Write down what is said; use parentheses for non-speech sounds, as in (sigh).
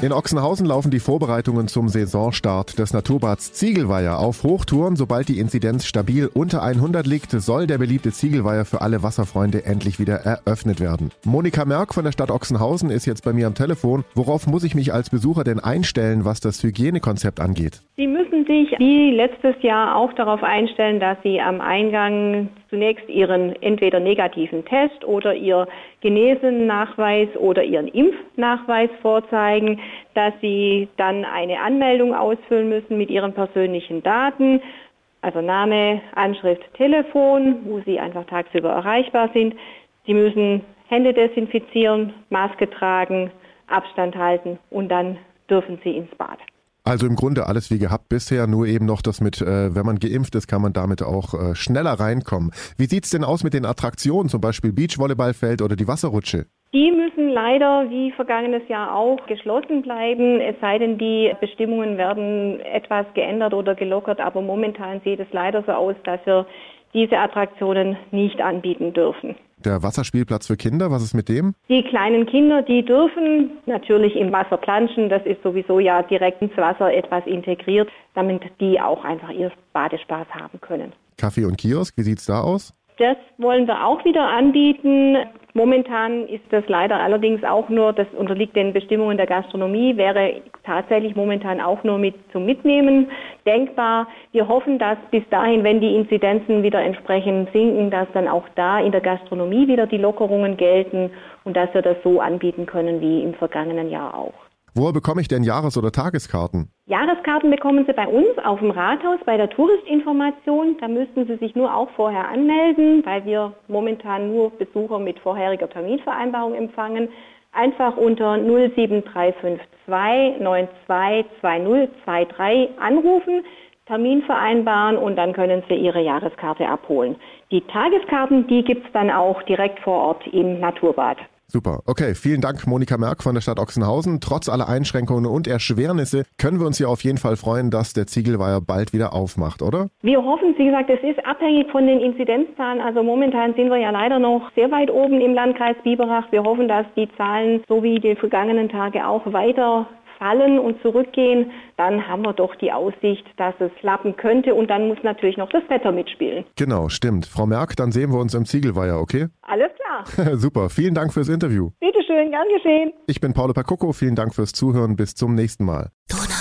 In Ochsenhausen laufen die Vorbereitungen zum Saisonstart des Naturbads Ziegelweiher auf Hochtouren. Sobald die Inzidenz stabil unter 100 liegt, soll der beliebte Ziegelweiher für alle Wasserfreunde endlich wieder eröffnet werden. Monika Merck von der Stadt Ochsenhausen ist jetzt bei mir am Telefon. Worauf muss ich mich als Besucher denn einstellen, was das Hygienekonzept angeht? Sie müssen sich wie letztes Jahr auch darauf einstellen, dass Sie am Eingang zunächst Ihren entweder negativen Test oder Ihr Genesennachweis oder Ihren Impfnachweis vorzeigen, dass Sie dann eine Anmeldung ausfüllen müssen mit Ihren persönlichen Daten, also Name, Anschrift, Telefon, wo Sie einfach tagsüber erreichbar sind. Sie müssen Hände desinfizieren, Maske tragen, Abstand halten und dann dürfen Sie ins Bad. Also im Grunde alles wie gehabt bisher, nur eben noch das mit, äh, wenn man geimpft ist, kann man damit auch äh, schneller reinkommen. Wie sieht's denn aus mit den Attraktionen, zum Beispiel Beachvolleyballfeld oder die Wasserrutsche? Die müssen leider wie vergangenes Jahr auch geschlossen bleiben, es sei denn, die Bestimmungen werden etwas geändert oder gelockert, aber momentan sieht es leider so aus, dass wir diese Attraktionen nicht anbieten dürfen. Der Wasserspielplatz für Kinder, was ist mit dem? Die kleinen Kinder, die dürfen natürlich im Wasser planschen. Das ist sowieso ja direkt ins Wasser etwas integriert, damit die auch einfach ihr Badespaß haben können. Kaffee und Kiosk, wie sieht's da aus? Das wollen wir auch wieder anbieten. Momentan ist das leider allerdings auch nur, das unterliegt den Bestimmungen der Gastronomie, wäre tatsächlich momentan auch nur mit zum Mitnehmen denkbar. Wir hoffen, dass bis dahin, wenn die Inzidenzen wieder entsprechend sinken, dass dann auch da in der Gastronomie wieder die Lockerungen gelten und dass wir das so anbieten können wie im vergangenen Jahr auch. Woher bekomme ich denn Jahres- oder Tageskarten? Jahreskarten bekommen Sie bei uns auf dem Rathaus bei der Touristinformation. Da müssten Sie sich nur auch vorher anmelden, weil wir momentan nur Besucher mit vorheriger Terminvereinbarung empfangen. Einfach unter 07352 922023 anrufen, Termin vereinbaren und dann können Sie Ihre Jahreskarte abholen. Die Tageskarten, die gibt es dann auch direkt vor Ort im Naturbad. Super. Okay, vielen Dank, Monika Merck von der Stadt Ochsenhausen. Trotz aller Einschränkungen und Erschwernisse können wir uns ja auf jeden Fall freuen, dass der Ziegelweiher bald wieder aufmacht, oder? Wir hoffen, wie gesagt, es ist abhängig von den Inzidenzzahlen. Also momentan sind wir ja leider noch sehr weit oben im Landkreis Biberach. Wir hoffen, dass die Zahlen so wie die vergangenen Tage auch weiter fallen und zurückgehen, dann haben wir doch die Aussicht, dass es klappen könnte und dann muss natürlich noch das Wetter mitspielen. Genau, stimmt. Frau Merck, dann sehen wir uns im Ziegelweiher, okay? Alles klar. (laughs) Super, vielen Dank fürs Interview. Bitte schön, gern geschehen. Ich bin Paolo Pacocco, vielen Dank fürs Zuhören, bis zum nächsten Mal. Donau.